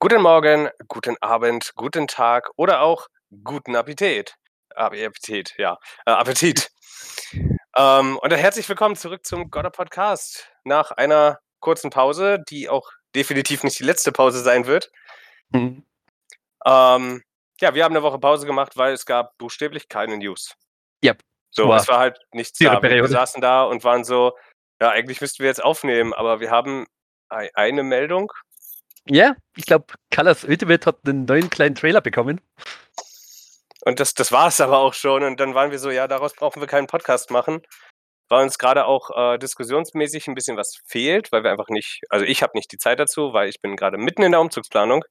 Guten Morgen, guten Abend, guten Tag oder auch guten Appetit. Appetit, ja. Äh, Appetit. Ähm, und herzlich willkommen zurück zum Gotter Podcast. Nach einer kurzen Pause, die auch definitiv nicht die letzte Pause sein wird. Mhm. Ähm, ja, wir haben eine Woche Pause gemacht, weil es gab buchstäblich keine News. Ja. So, War es war halt nichts da. Wir saßen da und waren so, ja, eigentlich müssten wir jetzt aufnehmen, aber wir haben ei- eine Meldung. Ja, ich glaube, Colors Ultimate hat einen neuen kleinen Trailer bekommen. Und das, das war es aber auch schon. Und dann waren wir so, ja, daraus brauchen wir keinen Podcast machen, weil uns gerade auch äh, diskussionsmäßig ein bisschen was fehlt, weil wir einfach nicht, also ich habe nicht die Zeit dazu, weil ich bin gerade mitten in der Umzugsplanung.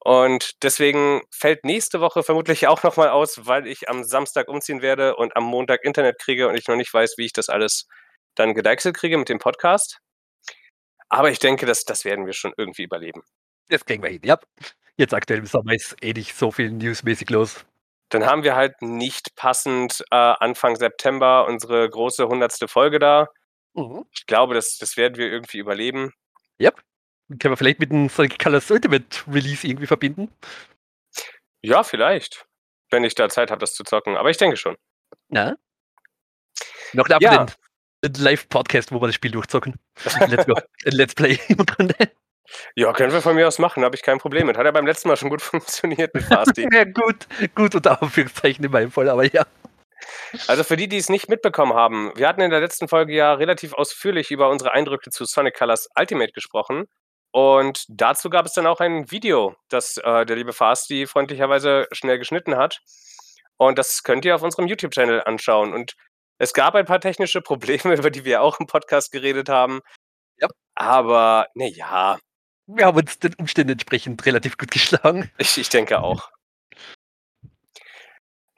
Und deswegen fällt nächste Woche vermutlich auch nochmal aus, weil ich am Samstag umziehen werde und am Montag Internet kriege und ich noch nicht weiß, wie ich das alles dann gedeichselt kriege mit dem Podcast. Aber ich denke, das, das werden wir schon irgendwie überleben. Das kriegen wir hin, ja. Jetzt aktuell im Sommer ist eh nicht so viel newsmäßig los. Dann haben wir halt nicht passend äh, Anfang September unsere große hundertste Folge da. Ich glaube, das, das werden wir irgendwie überleben. Können wir vielleicht mit einem Sonic Colors Ultimate Release irgendwie verbinden? Ja, vielleicht. Wenn ich da Zeit habe, das zu zocken. Aber ich denke schon. Ja. Noch ab Ja. Live-Podcast, wo wir das Spiel durchzocken. Let's go. Ein Let's Play im Grunde. Ja, können wir von mir aus machen, habe ich kein Problem mit. Hat ja beim letzten Mal schon gut funktioniert mit Fasti. Ja, gut, gut unter Anführungszeichen in meinem Fall, aber ja. also für die, die es nicht mitbekommen haben, wir hatten in der letzten Folge ja relativ ausführlich über unsere Eindrücke zu Sonic Colors Ultimate gesprochen. Und dazu gab es dann auch ein Video, das äh, der liebe Fasti freundlicherweise schnell geschnitten hat. Und das könnt ihr auf unserem YouTube-Channel anschauen. Und es gab ein paar technische Probleme, über die wir auch im Podcast geredet haben. Ja. Aber, naja, Wir haben uns den Umständen entsprechend relativ gut geschlagen. ich, ich denke auch.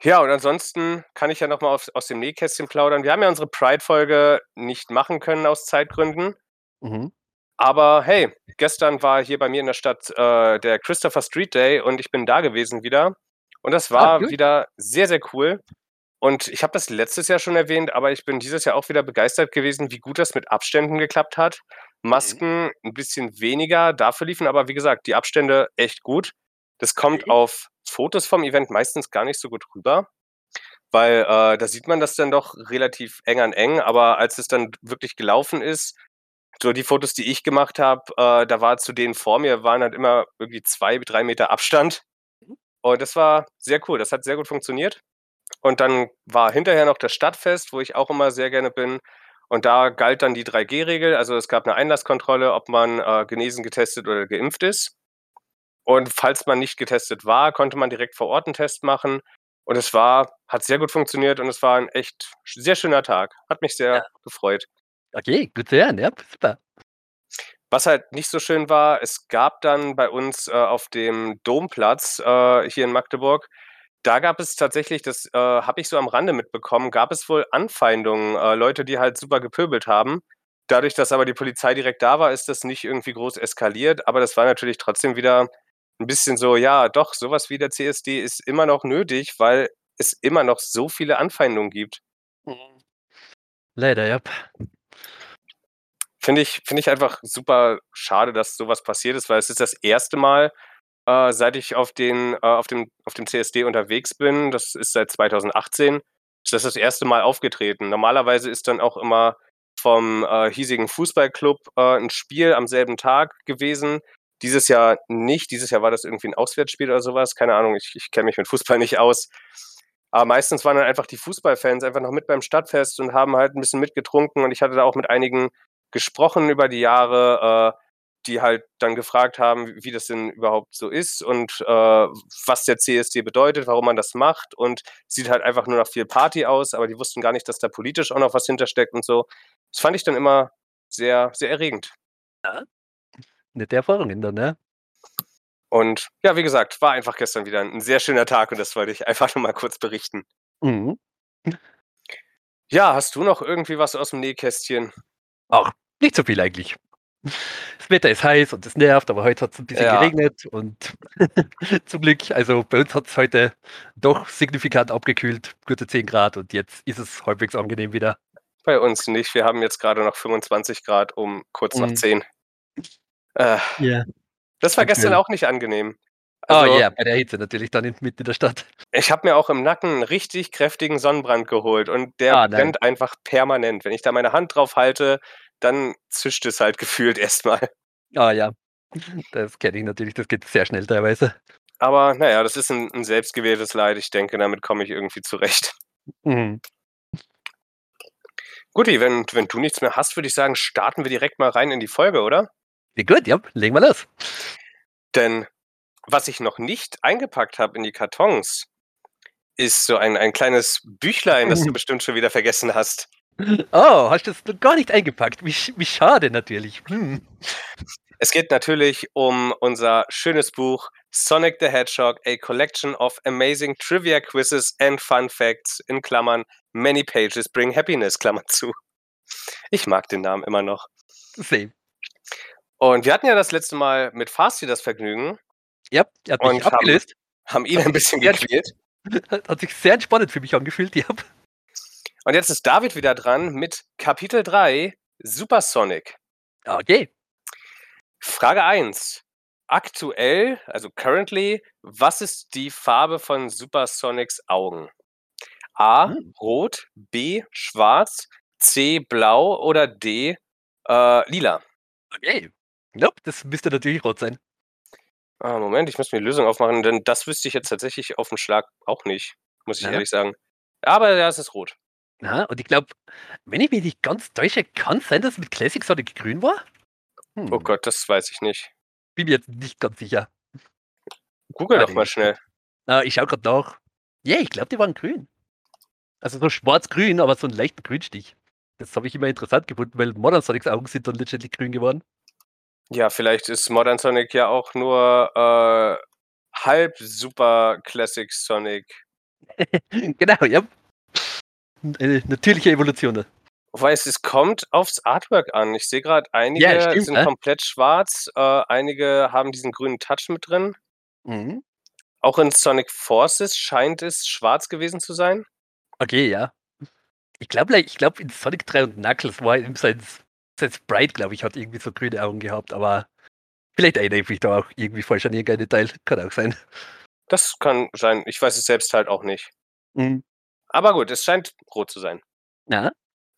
Ja, und ansonsten kann ich ja nochmal aus dem Nähkästchen plaudern. Wir haben ja unsere Pride-Folge nicht machen können aus Zeitgründen. Mhm. Aber hey, gestern war hier bei mir in der Stadt äh, der Christopher Street Day und ich bin da gewesen wieder. Und das war gut. wieder sehr, sehr cool. Und ich habe das letztes Jahr schon erwähnt, aber ich bin dieses Jahr auch wieder begeistert gewesen, wie gut das mit Abständen geklappt hat. Masken ein bisschen weniger, dafür liefen aber, wie gesagt, die Abstände echt gut. Das kommt Okay. auf Fotos vom Event meistens gar nicht so gut rüber, weil äh, da sieht man das dann doch relativ eng an eng, aber als es dann wirklich gelaufen ist, so die Fotos, die ich gemacht habe, äh, da war zu denen vor mir, waren halt immer irgendwie zwei, drei Meter Abstand. Mhm. Und das war sehr cool, das hat sehr gut funktioniert. Und dann war hinterher noch das Stadtfest, wo ich auch immer sehr gerne bin. Und da galt dann die 3G-Regel. Also es gab eine Einlasskontrolle, ob man äh, genesen, getestet oder geimpft ist. Und falls man nicht getestet war, konnte man direkt vor Ort einen Test machen. Und es war, hat sehr gut funktioniert und es war ein echt sehr schöner Tag. Hat mich sehr Ja. gefreut. Okay, gut zu hören, ja, super. Was halt nicht so schön war, es gab dann bei uns äh, auf dem Domplatz äh, hier in Magdeburg, da gab es tatsächlich, das äh, habe ich so am Rande mitbekommen, gab es wohl Anfeindungen, äh, Leute, die halt super gepöbelt haben. Dadurch, dass aber die Polizei direkt da war, ist das nicht irgendwie groß eskaliert, aber das war natürlich trotzdem wieder ein bisschen so, ja, doch, sowas wie der CSD ist immer noch nötig, weil es immer noch so viele Anfeindungen gibt. Leider, ja. Finde ich, finde ich einfach super schade, dass sowas passiert ist, weil es ist das erste Mal, äh, seit ich auf, den, äh, auf, dem, auf dem CSD unterwegs bin, das ist seit 2018, ist das das erste Mal aufgetreten. Normalerweise ist dann auch immer vom äh, hiesigen Fußballclub äh, ein Spiel am selben Tag gewesen. Dieses Jahr nicht. Dieses Jahr war das irgendwie ein Auswärtsspiel oder sowas. Keine Ahnung, ich, ich kenne mich mit Fußball nicht aus. Aber meistens waren dann einfach die Fußballfans einfach noch mit beim Stadtfest und haben halt ein bisschen mitgetrunken. Und ich hatte da auch mit einigen gesprochen über die Jahre, äh, die halt dann gefragt haben, wie das denn überhaupt so ist und äh, was der CSD bedeutet, warum man das macht. Und sieht halt einfach nur nach viel Party aus, aber die wussten gar nicht, dass da politisch auch noch was hintersteckt und so. Das fand ich dann immer sehr, sehr erregend. Nette Erfahrungen dann, ne? Und ja, wie gesagt, war einfach gestern wieder ein sehr schöner Tag und das wollte ich einfach nur mal kurz berichten. Mhm. Ja, hast du noch irgendwie was aus dem Nähkästchen? Auch nicht so viel eigentlich. Das Wetter ist heiß und es nervt, aber heute hat es ein bisschen Ja. geregnet und zum Glück, also bei uns hat es heute doch signifikant abgekühlt, gute 10 Grad und jetzt ist es halbwegs angenehm wieder. Bei uns nicht. Wir haben jetzt gerade noch 25 Grad um kurz nach Mhm. 10. Äh, Ja. Das war gestern Aktuell. auch nicht angenehm. Oh Also, ja, bei der Hitze natürlich dann in mitten in der Stadt. ich habe mir auch im Nacken 'n richtig kräftigen Sonnenbrand geholt und der Ah, brennt einfach permanent. Wenn ich da meine Hand drauf halte, dann zischt es halt gefühlt erst mal. Ah ja, das kenne ich natürlich, das geht sehr schnell teilweise. Aber na ja, das ist 'n 'n selbstgewähltes Leid. Ich denke, damit komme ich irgendwie zurecht. Mhm. Guti, wenn wenn du nichts mehr hast, würde ich sagen, starten wir direkt mal rein in die Folge, oder? Ja gut, ja, legen wir los. Denn was ich noch nicht eingepackt habe in die Kartons, ist so ein ein kleines Büchlein, das du bestimmt schon wieder vergessen hast. Oh, hast das noch gar nicht eingepackt? Wie wie schade natürlich. Hm. Es geht natürlich um unser schönes Buch „Sonic the Hedgehog: A Collection of Amazing Trivia Quizzes and Fun Facts“ in Klammern „Many Pages Bring Happiness“, Klammer zu. Ich mag den Namen immer noch. Same. Und wir hatten ja das letzte Mal mit Fasti das Vergnügen Ja, er hat mich und haben abgelöst. haben ihn Hat ein bisschen gequält. Hat hat sich sehr entspannend für mich angefühlt, ja. Und jetzt ist David wieder dran mit Kapitel 3 „Supersonic“. Okay. Frage 1. Aktuell, also currently, was ist die Farbe von Supersonics Augen? A: Hm. rot, B: schwarz, C: blau oder D: äh, lila? Okay. Nope, das müsste natürlich rot sein. Ah, Moment, ich muss mir die Lösung aufmachen, denn das wüsste ich jetzt tatsächlich auf 'n Schlag auch nicht, muss ich Ja. ehrlich sagen. Aber ja, es ist rot. Aha, und ich glaube, wenn ich mich nicht ganz täusche, kann's sein, dass es mit Classic Sonic grün war? Oh Hm. Gott, das weiß ich nicht. Bin mir jetzt nicht ganz sicher. Google doch mal schnell. Ah, ich schaue grad nach. Ja, ich glaube, die waren grün. Also so schwarz-grün, aber so 'n leichten Grünstich. Das habe ich immer interessant gefunden, weil Modern Sonics Augen sind dann letztendlich grün geworden. Ja, vielleicht ist Modern Sonic ja auch nur, äh, halb Super Classic Sonic. Genau, ja. Eine natürliche Evolution, ne? Wobei es es kommt aufs Artwork an. Ich sehe grad, Ja, einige stimmt, sind ne? komplett schwarz, äh, einige haben diesen grünen Touch mit drin. Mhm. Auch in Sonic Forces scheint es schwarz gewesen zu sein. Okay, ja. Ich glaube ich glaube, in Sonic 3 und Knuckles war sein sein Sprite, glaube ich, hat irgendwie so grüne Augen gehabt, aber vielleicht erinnere ich mich da auch irgendwie falsch an irgendein Detail. Kann auch sein. Das kann sein. Ich weiß es selbst halt auch nicht. Mhm. Aber gut, es scheint rot zu sein. Ja.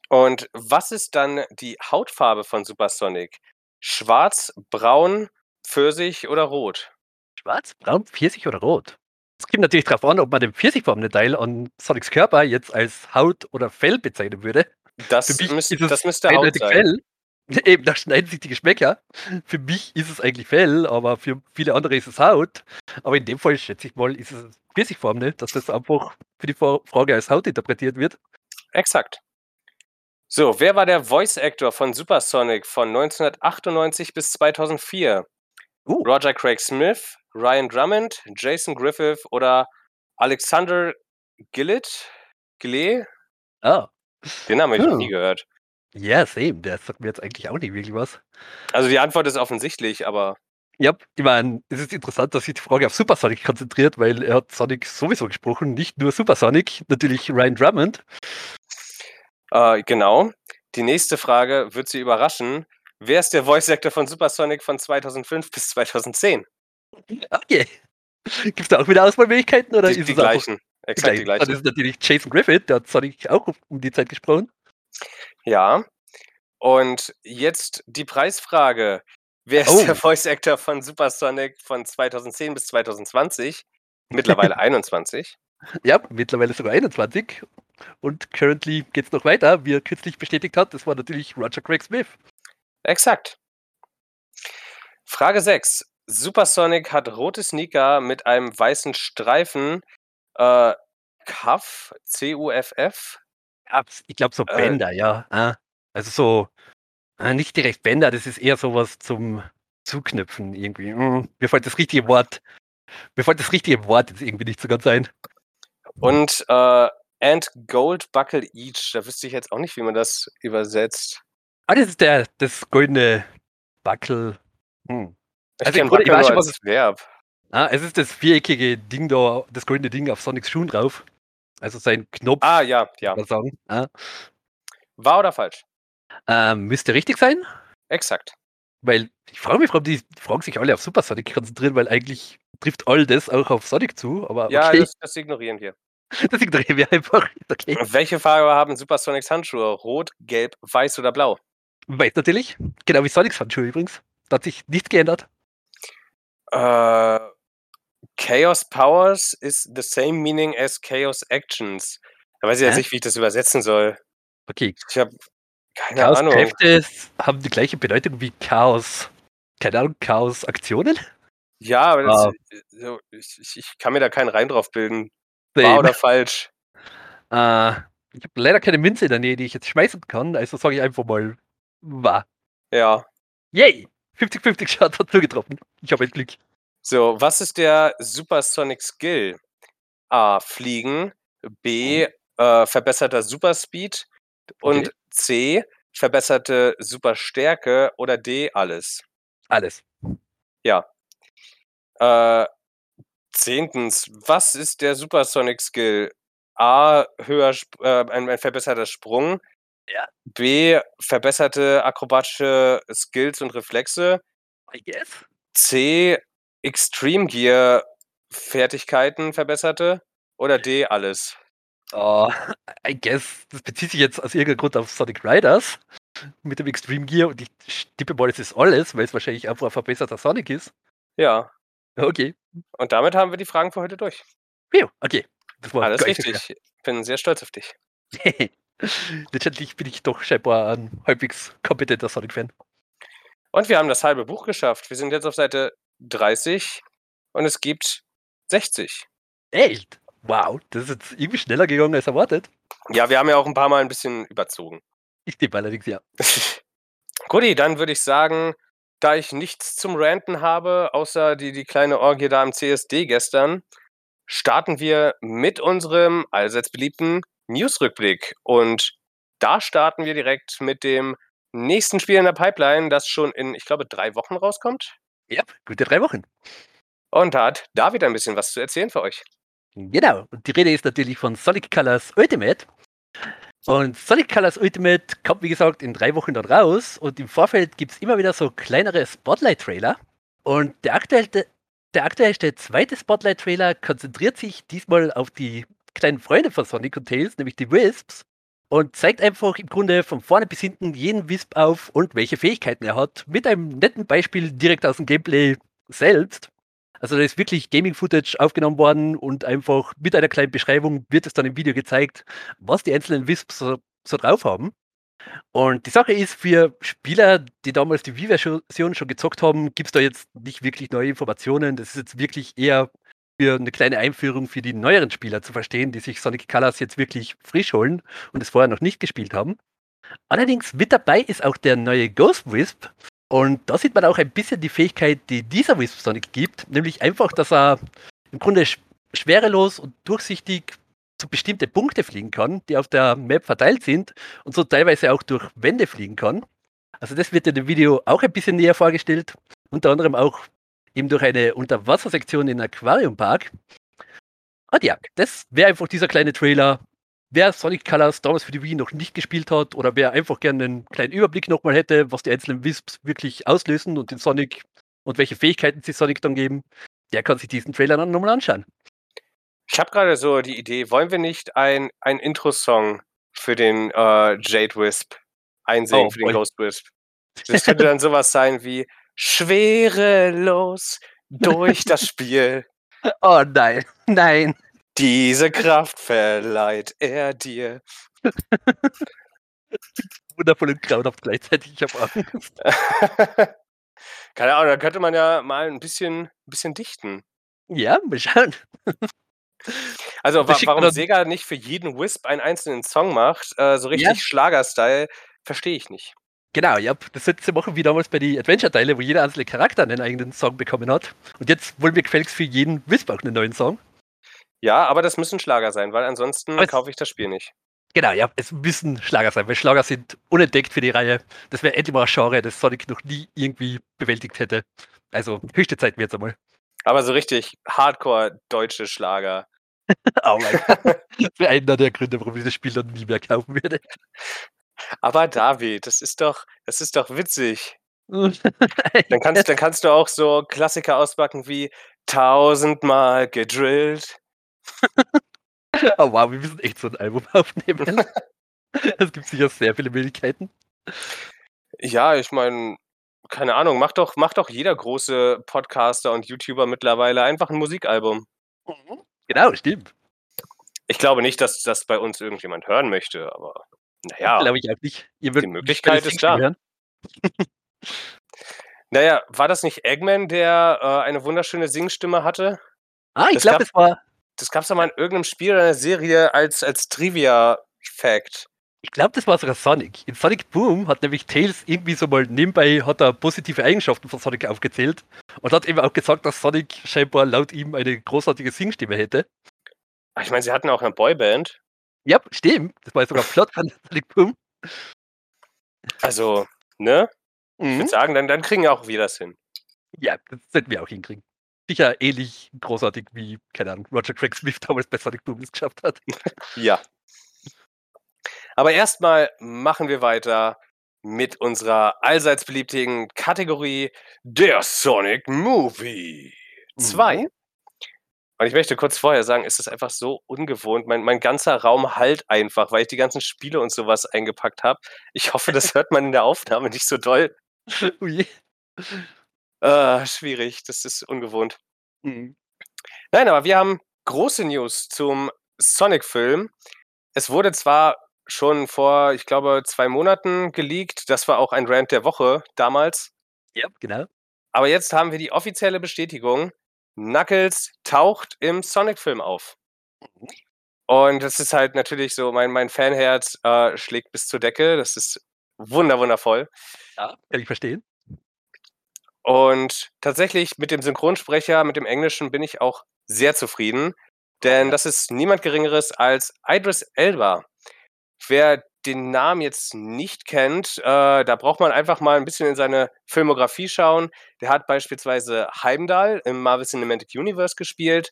Und was ist dann die Hautfarbe von Supersonic? Schwarz, braun, Pfirsich oder rot? Schwarz, braun, Pfirsich oder rot? Es kommt natürlich drauf an, ob man den pfirsichfarbenen Teil an Sonics Körper jetzt als Haut oder Fell bezeichnen würde. Für Das mich müsst ist das müsste Haut sein. Fell. Eben, da schneiden sich die Geschmäcker. Für mich ist es eigentlich Fell, aber für viele andere ist es Haut. Aber in dem Fall schätze ich mal, ist es das pfirsichfarbene, dass das einfach für die Fra Frage als Haut interpretiert wird. Exakt. So, wer war der Voice Actor von Supersonic von 1998 bis 2004? Uh. Roger Craig Smith, Ryan Drummond, Jason Griffith oder Alexander Gillett? Gillett? Ah. Den Namen habe ich noch Hm. nie gehört. Ja, same. Der sagt mir jetzt eigentlich auch nicht wirklich was. Also, die Antwort ist offensichtlich, aber Ja, ich meine, es ist interessant, dass sich die Frage auf Supersonic konzentriert, weil er hat Sonic sowieso gesprochen, nicht nur Supersonic, natürlich Ryan Drummond. Äh, genau. Die nächste Frage wird Sie überraschen. Wer ist der Voice Actor von Supersonic von 2005 bis 2010? Okay. Gibt's da auch wieder Auswahlmöglichkeiten oder Die ist die es gleichen. Exakt die gleichen. ist es natürlich Jason Griffith, der hat Sonic auch um die Zeit gesprochen. Ja. Und jetzt die Preisfrage. Wer ist der Oh. Voice Actor von Supersonic von 2010 bis 2020? Mittlerweile 21. Ja, mittlerweile sogar 21. Und currently geht's noch weiter, wie er kürzlich bestätigt hat. Das war natürlich Roger Craig Smith. Exakt. Frage 6. Supersonic hat rote Sneaker mit einem weißen Streifen, äh, Cuff, C-U-F-F? Ich glaube so Äh. Bänder, ja. Ah, also so nicht direkt Bänder, das ist eher so was zum Zuknüpfen irgendwie. Hm, mir fällt das richtige Wort mir fällt das richtige Wort jetzt irgendwie nicht so ganz ein. Und, äh, and gold buckle each. Da wüsste ich jetzt auch nicht, wie man das übersetzt. Ah, das ist der das goldene Buckel. Hm. Ich Also, kenne Grunde, ich weiß schon, was als Verb. Ah, es ist das viereckige Ding da, das goldene Ding auf Sonics Schuhen drauf. Also sein Knopf, Ah, ja, ja. sagen. Ah. Wahr oder falsch? Ähm, müsste richtig sein. Exakt. Weil ich frage mich, warum die, die fragen sich alle auf Super Sonic konzentrieren, weil eigentlich trifft all das auch auf Sonic zu. Aber Ja, okay, das, das ignorieren wir. das ignorieren wir einfach. Okay. Welche Farbe haben Super Sonics Handschuhe? Rot, gelb, weiß oder blau? Weiß natürlich. Genau wie Sonics Handschuhe übrigens. Da hat sich nichts geändert. Äh, Chaos Powers is the same meaning as Chaos Actions. Da weiß ich jetzt Hä? nicht, wie ich das übersetzen soll. Okay, Ich habe keine Chaos Ahnung. Kräfte haben die gleiche Bedeutung wie Chaos. Keine Ahnung, Chaos Aktionen? Ja, aber das, Ah. äh, so, ich, ich, kann mir da keinen Reim drauf bilden. Same. Wahr oder falsch? Äh, ich habe leider keine Münze in der Nähe, die ich jetzt schmeißen kann, also sage ich einfach mal wahr. Ja. Yay! 50-50 Schaden hat zugetroffen. Ich habe ein Glück. So, was ist der Supersonic Skill? A. Fliegen. B. Äh, verbesserter Superspeed. Und Okay. C. Verbesserte Superstärke. Oder D. Alles. Alles. Äh, zehntens, was ist der Supersonic Skill? A, höher, äh, ein, ein verbesserter Sprung. Ja. B, verbesserte akrobatische Skills und Reflexe. I guess. C, Extreme Gear Fertigkeiten verbesserte. Oder D, alles. Uh, I guess, das bezieht sich jetzt aus irgendeinem Grund auf Sonic Riders mit dem Extreme Gear und ich tippe mal, es ist alles, weil es wahrscheinlich einfach ein verbesserter Sonic ist. Ja, Okay. und damit haben wir die Fragen für heute durch. Okay. Das Alles richtig. Bin sehr stolz auf dich. Letztendlich bin ich doch scheinbar ein halbwegs kompetenter Sonic-Fan. Und wir haben das halbe Buch geschafft. Wir sind jetzt auf Seite 30 und es gibt 60. Echt? Wow, das ist jetzt irgendwie schneller gegangen als erwartet. Ja, wir haben ja auch ein paar Mal ein bisschen überzogen. Ich tippe allerdings ja. Guti, dann würde ich sagen, da ich nichts zum Ranten habe, außer die, die kleine Orgie da im CSD gestern, starten wir mit unserem allseits beliebten Newsrückblick. Und da starten wir direkt mit dem nächsten Spiel in der Pipeline, das schon in, ich glaube, drei Wochen rauskommt. Ja, gute drei Wochen. Und da hat David ein bisschen was zu erzählen für euch. Genau, und die Rede ist natürlich von Sonic Colors Ultimate. Und Sonic Colors Ultimate kommt, wie gesagt, in drei Wochen dort raus. Und im Vorfeld gibt es immer wieder so kleinere Spotlight-Trailer. Und der aktuelle, der aktuellste zweite Spotlight-Trailer konzentriert sich diesmal auf die kleinen Freunde von Sonic und Tails, nämlich die Wisps. Und zeigt einfach im Grunde von vorne bis hinten jeden Wisp auf und welche Fähigkeiten er hat. Mit einem netten Beispiel direkt aus dem Gameplay selbst. Also da ist wirklich Gaming-Footage aufgenommen worden und einfach mit einer kleinen Beschreibung wird es dann im Video gezeigt, was die einzelnen Wisps so, so drauf haben. Und die Sache ist, für Spieler, die damals die Wii-Version schon gezockt haben, gibt es da jetzt nicht wirklich neue Informationen. Das ist jetzt wirklich eher für eine kleine Einführung für die neueren Spieler zu verstehen, die sich Sonic Colors jetzt wirklich frisch holen und es vorher noch nicht gespielt haben. Allerdings mit dabei ist auch der neue Ghost Wisp, und da sieht man auch ein bisschen die Fähigkeit, die dieser Wisp Sonic gibt, nämlich einfach, dass er im Grunde sch schwerelos und durchsichtig zu bestimmte Punkte fliegen kann, die auf der Map verteilt sind und so teilweise auch durch Wände fliegen kann. Also das wird in dem Video auch ein bisschen näher vorgestellt, unter anderem auch eben durch eine Unterwassersektion in Aquarium Park. Und ja, das wäre einfach dieser kleine Trailer. Wer Sonic Colors damals für die Wii noch nicht gespielt hat oder wer einfach gerne einen kleinen Überblick nochmal hätte, was die einzelnen Wisps wirklich auslösen und den Sonic und welche Fähigkeiten sie Sonic dann geben, der kann sich diesen Trailer dann nochmal anschauen. Ich habe gerade so die Idee, wollen wir nicht ein, ein Intro-Song für den äh, Jade Wisp einsingen, Oh, für den. Ghost Wisp? Das könnte dann sowas sein wie Schwerelos durch das Spiel. Oh nein, nein. Diese Kraft verleiht er dir. Wundervoll und grauenhaft gleichzeitig. Ich habe Angst. Keine Ahnung, da könnte man ja mal ein bisschen, ein bisschen dichten. Ja, mal schauen. Also wa warum Sega nicht für jeden Wisp einen einzelnen Song macht, äh, so richtig Ja. Schlager-Style, verstehe ich nicht. Genau, ja, das sie machen wie damals bei den Adventure-Teile, wo jeder einzelne Charakter einen eigenen Song bekommen hat. Und jetzt wollen wir gefälligst für jeden Wisp auch einen neuen Song. Ja, aber das müssen Schlager sein, weil ansonsten Aber kaufe ich das Spiel nicht. Genau, ja, es müssen Schlager sein, weil Schlager sind unentdeckt für die Reihe. Das wäre endlich mal ein Genre, das Sonic noch nie irgendwie bewältigt hätte. Also höchste Zeit wird einmal. Aber so richtig hardcore deutsche Schlager. Oh mein Gott. Das wäre einer der Gründe, warum ich das Spiel dann nie mehr kaufen würde. Aber David, das ist doch, das ist doch witzig. Dann kannst, dann kannst du auch so Klassiker auspacken wie tausendmal gedrillt. oh wow, wir müssen echt so ein Album aufnehmen. Es gibt sicher sehr viele Möglichkeiten. Ja, ich meine, keine Ahnung, macht doch, macht doch jeder große Podcaster und YouTuber mittlerweile einfach ein Musikalbum. Mhm. Genau, stimmt. Ich glaube nicht, dass das bei uns irgendjemand hören möchte, aber naja. Glaube ich auch nicht. die Möglichkeit ist da. naja, war das nicht Eggman, der äh, eine wunderschöne Singstimme hatte? Ah, ich glaube, es war. Das gab es doch mal in irgendeinem Spiel oder einer Serie als, als Trivia-Fact. Ich glaube, das war sogar Sonic. In Sonic Boom hat nämlich Tails irgendwie so mal nebenbei hat er positive Eigenschaften von Sonic aufgezählt und hat eben auch gesagt, dass Sonic scheinbar laut ihm eine großartige Singstimme hätte. Ach, ich meine, sie hatten auch eine Boyband. Ja, stimmt. Das war sogar Plot von Sonic Boom. Also, ne? Mhm. Ich würde sagen, dann, dann kriegen auch wir das hin. Ja, das sollten wir auch hinkriegen. Sicher ähnlich großartig wie, keine Ahnung, Roger Craig Smith damals bei Sonic Boom es geschafft hat. ja. Aber erstmal machen wir weiter mit unserer allseits beliebten Kategorie der Sonic Movie 2. Mhm. Und ich möchte kurz vorher sagen, ist es einfach so ungewohnt. Mein, mein ganzer Raum halt einfach, weil ich die ganzen Spiele und sowas eingepackt habe. Ich hoffe, das hört man in der Aufnahme nicht so doll. Ui. Äh, schwierig, das ist ungewohnt. Mhm. Nein, aber wir haben große News zum Sonic-Film. Es wurde zwar schon vor, ich glaube, zwei Monaten geleakt. Das war auch ein Rant der Woche damals. Ja, genau. Aber jetzt haben wir die offizielle Bestätigung. Knuckles taucht im Sonic-Film auf. Mhm. Und das ist halt natürlich so, mein, mein Fanherz äh, schlägt bis zur Decke. Das ist wunder, wundervoll. Ja, kann ich verstehen. Und tatsächlich mit dem Synchronsprecher, mit dem Englischen bin ich auch sehr zufrieden. Denn das ist niemand Geringeres als Idris Elba. Wer den Namen jetzt nicht kennt, äh, da braucht man einfach mal ein bisschen in seine Filmografie schauen. Der hat beispielsweise Heimdall im Marvel Cinematic Universe gespielt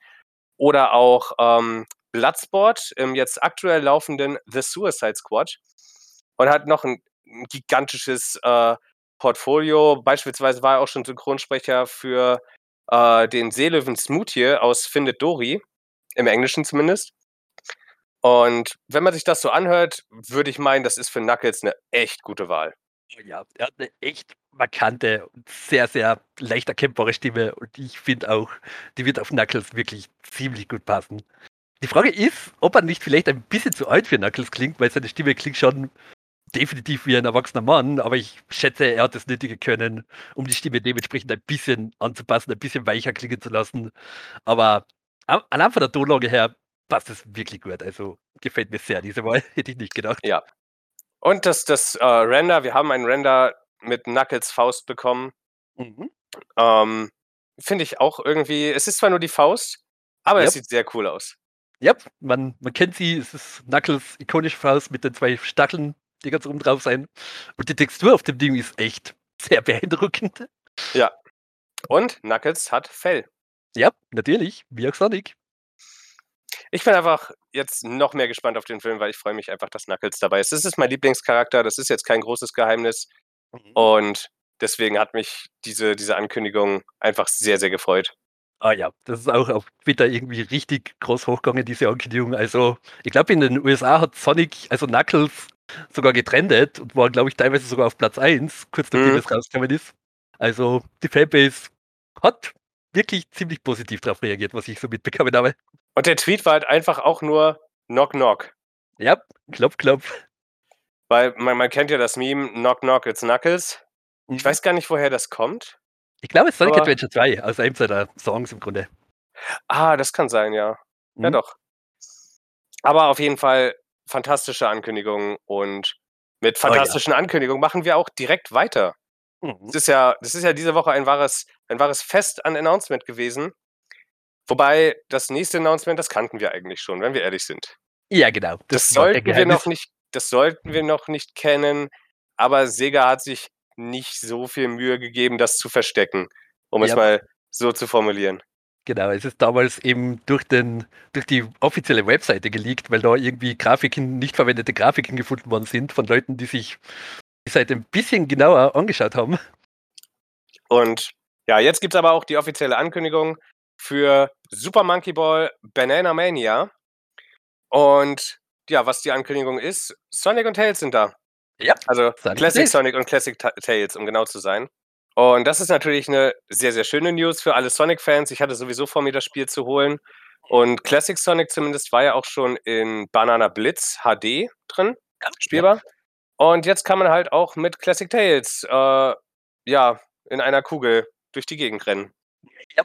oder auch ähm, Bloodsport im jetzt aktuell laufenden The Suicide Squad und hat noch ein, ein gigantisches äh, Portfolio. Beispielsweise war er auch schon Synchronsprecher für äh, den Seelöwen Smoothie aus Findet Dory, im Englischen zumindest. Und wenn man sich das so anhört, würde ich meinen, das ist für Knuckles eine echt gute Wahl. Ja, er hat eine echt markante und sehr, sehr leicht erkennbare Stimme und ich finde auch, die wird auf Knuckles wirklich ziemlich gut passen. Die Frage ist, ob er nicht vielleicht ein bisschen zu alt für Knuckles klingt, weil seine Stimme klingt schon definitiv wie ein erwachsener Mann, aber ich schätze, er hat das nötige können, um die Stimme dementsprechend ein bisschen anzupassen, ein bisschen weicher klingen zu lassen. Aber allein von der Tonlage her passt es wirklich gut. Also gefällt mir sehr diese Wahl. Hätte ich nicht gedacht. Ja. Und das, das äh, Render, wir haben ein Render mit Knuckles Faust bekommen. Mhm. Ähm, Finde ich auch irgendwie, es ist zwar nur die Faust, aber yep. es sieht sehr cool aus. Ja, yep. man, man kennt sie, es ist Knuckles ikonische Faust mit den zwei Stacheln, die ganz oben drauf sein. Und die Textur auf dem Ding ist echt sehr beeindruckend. Ja. Und Knuckles hat Fell. Ja, natürlich, wie auch Sonic. Ich bin einfach jetzt noch mehr gespannt auf den Film, weil ich freue mich einfach, dass Knuckles dabei ist. Das ist mein Lieblingscharakter, das ist jetzt kein großes Geheimnis. Mhm. Und deswegen hat mich diese, diese Ankündigung einfach sehr, sehr gefreut. Ah ja, das ist auch auf Twitter irgendwie richtig groß hochgegangen, diese Ankündigung. Also, ich glaube, in den USA hat Sonic, also Knuckles, sogar getrennt und war, glaube ich, teilweise sogar auf Platz 1, kurz nachdem mhm. das rausgekommen ist. Also, die Fanbase hat wirklich ziemlich positiv darauf reagiert, was ich so mitbekommen habe. Und der Tweet war halt einfach auch nur Knock Knock. Ja, klopf, klopf. Weil man, man kennt ja das Meme Knock Knock, it's Knuckles. Mhm. Ich weiß gar nicht, woher das kommt. Ich glaube, es ist Sonic aber... Adventure 2, aus einem seiner Songs im Grunde. Ah, das kann sein, ja. Mhm. Ja, doch. Aber auf jeden Fall fantastische Ankündigungen und mit fantastischen oh, ja. Ankündigungen machen wir auch direkt weiter. Mhm. Das, ist ja, das ist ja diese Woche ein wahres, ein wahres Fest an Announcement gewesen. Wobei das nächste Announcement, das kannten wir eigentlich schon, wenn wir ehrlich sind. Ja, genau. Das, das sollten wir noch nicht, das sollten wir noch nicht kennen, aber Sega hat sich nicht so viel Mühe gegeben, das zu verstecken, um ja. es mal so zu formulieren. Genau, es ist damals eben durch, den, durch die offizielle Webseite geleakt, weil da irgendwie Grafiken, nicht verwendete Grafiken gefunden worden sind von Leuten, die sich die Seite ein bisschen genauer angeschaut haben. Und ja, jetzt gibt es aber auch die offizielle Ankündigung für Super Monkey Ball Banana Mania. Und ja, was die Ankündigung ist, Sonic und Tails sind da. Ja. Also Sonic Classic. Sonic und Classic Ta Tails, um genau zu sein. Und das ist natürlich eine sehr, sehr schöne News für alle Sonic-Fans. Ich hatte sowieso vor, mir das Spiel zu holen. Und Classic Sonic zumindest war ja auch schon in Banana Blitz HD drin, spielbar. Und jetzt kann man halt auch mit Classic Tales, äh, ja, in einer Kugel durch die Gegend rennen. Ja.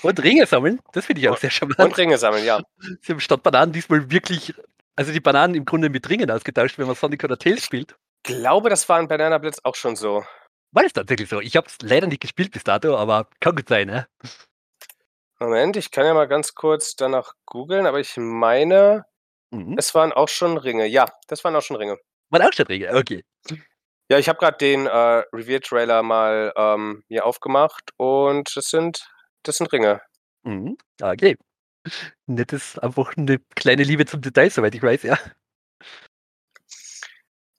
Und Ringe sammeln, das finde ich auch sehr Und charmant. Ringe sammeln, ja. Sie haben statt Bananen diesmal wirklich, also die Bananen im Grunde mit Ringen ausgetauscht, wenn man Sonic oder Tails spielt. Glaube, das war in Banana Blitz auch schon so. War das tatsächlich so? Ich habe es leider nicht gespielt bis dato, aber kann gut sein, ne? Moment, ich kann ja mal ganz kurz danach googeln, aber ich meine, Mhm. es waren auch schon Ringe. Ja, das waren auch schon Ringe. Waren auch schon Ringe, okay. Ja, ich habe gerade den äh, Reveal-Trailer mal ähm, hier aufgemacht und das sind, das sind Ringe. Mhm. Okay. Nettes, einfach eine kleine Liebe zum Detail, soweit ich weiß, ja.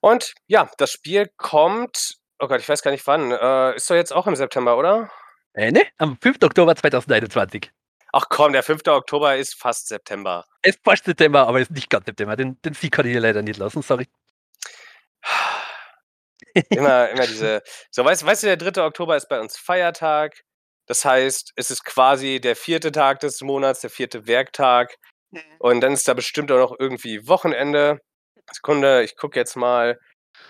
Und ja, das Spiel kommt, oh Gott, ich weiß gar nicht wann, äh, ist doch jetzt auch im September, oder? Äh, ne? Am 5. Oktober 2021. Ach komm, der 5. Oktober ist fast September. Es ist fast September, aber es ist nicht ganz September. Den, den Sieg kann ich hier leider nicht lassen, sorry. Immer, immer diese. So, weißt, weißt du, der 3. Oktober ist bei uns Feiertag. Das heißt, es ist quasi der vierte Tag des Monats, der vierte Werktag. Und dann ist da bestimmt auch noch irgendwie Wochenende. Sekunde, ich gucke jetzt mal.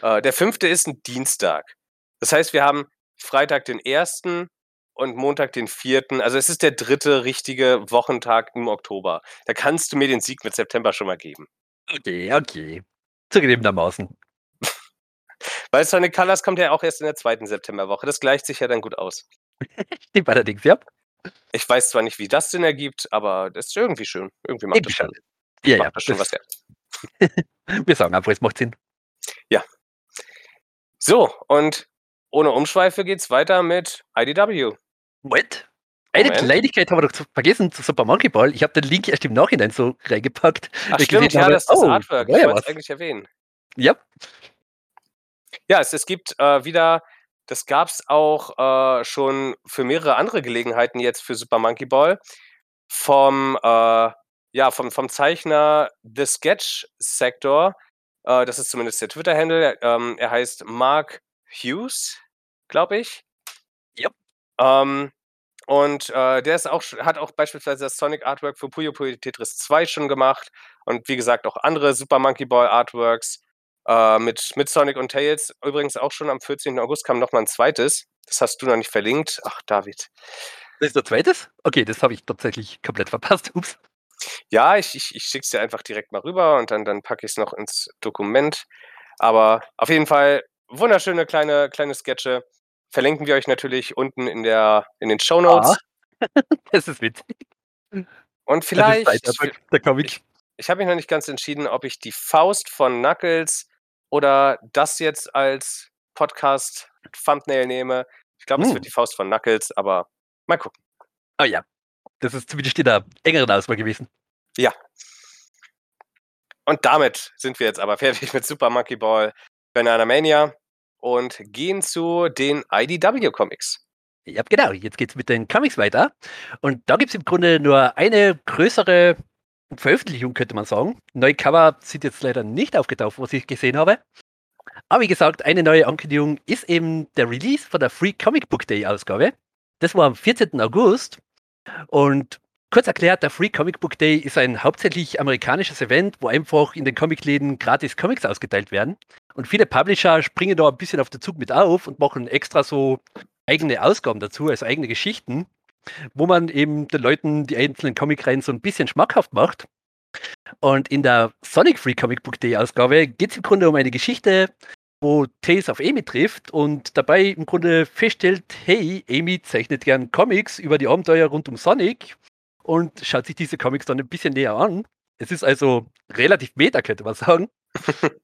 Äh, der fünfte ist ein Dienstag. Das heißt, wir haben Freitag den ersten und Montag den vierten. Also es ist der dritte richtige Wochentag im Oktober. Da kannst du mir den Sieg mit September schon mal geben. Okay, okay. Zugegebenermaßen. Weil Sonic Colors kommt ja auch erst in der zweiten Septemberwoche. Das gleicht sich ja dann gut aus. Stimmt allerdings, ja. Ich weiß zwar nicht, wie das Sinn ergibt, aber das ist irgendwie schön. Irgendwie macht Irgendwie das schon. Ja, ja. macht das schon was her. Wir sagen einfach, es macht Sinn. So, und ohne Umschweife geht's weiter mit IDW. What? Eine Moment. Kleinigkeit haben wir doch vergessen zu Super Monkey Ball. Ich habe den Link erst im Nachhinein so reingepackt. Ach stimmt, gesehen ja, habe, das ist das oh, Artwork. Ich ja wollte es eigentlich erwähnen. Ja, Ja, es, es gibt äh, wieder, das gab es auch äh, schon für mehrere andere Gelegenheiten jetzt für Super Monkey Ball, vom, äh, ja, vom, vom Zeichner The Sketch Sector. Äh, das ist zumindest der Twitter-Handle. Ähm, er heißt Mark Hughes, glaube ich. Ja. Ähm, und äh, der ist auch, hat auch beispielsweise das Sonic Artwork für Puyo Puyo Tetris 2 schon gemacht. Und wie gesagt, auch andere Super Monkey Ball Artworks. Äh, mit, mit Sonic und Tails. Übrigens auch schon am 14. August kam noch mal ein zweites. Das hast du noch nicht verlinkt. Ach, David. das ist der zweites? Okay, das habe ich tatsächlich komplett verpasst. Ups. Ja, ich, ich, ich schicke es dir einfach direkt mal rüber und dann, dann packe ich es noch ins Dokument. Aber auf jeden Fall wunderschöne kleine, kleine Sketche. Verlinken wir euch natürlich unten in, der, in den Show Notes. Das ist witzig. Und vielleicht, Zeit, der Comic. ich habe mich noch nicht ganz entschieden, ob ich die Faust von Knuckles oder das jetzt als Podcast-Thumbnail nehme. Ich glaube, es Hm. wird die Faust von Knuckles, aber mal gucken. Oh ja. Das ist zumindest in der engeren Auswahl gewesen. Und damit sind wir jetzt aber fertig mit Super Monkey Ball Banana Mania und gehen zu den IDW Comics. Ja, genau. Jetzt geht's mit den Comics weiter. Und da gibt's im Grunde nur eine größere Veröffentlichung, könnte man sagen. Neue Cover sind jetzt leider nicht aufgetaucht, was ich gesehen habe. Aber wie gesagt, eine neue Ankündigung ist eben der Release von der Free Comic Book Day Ausgabe. Das war am 14. August. Und kurz erklärt, der Free Comic Book Day ist ein hauptsächlich amerikanisches Event, wo einfach in den Comicläden gratis Comics ausgeteilt werden. Und viele Publisher springen da ein bisschen auf den Zug mit auf und machen extra so eigene Ausgaben dazu, also eigene Geschichten, wo man eben den Leuten die einzelnen Comicreihen so ein bisschen schmackhaft macht. Und in der Sonic Free Comic Book Day Ausgabe geht es im Grunde um eine Geschichte, wo Tails auf Amy trifft und dabei im Grunde feststellt, hey, Amy zeichnet gern Comics über die Abenteuer rund um Sonic und schaut sich diese Comics dann ein bisschen näher an. Es ist also relativ meta, könnte man sagen.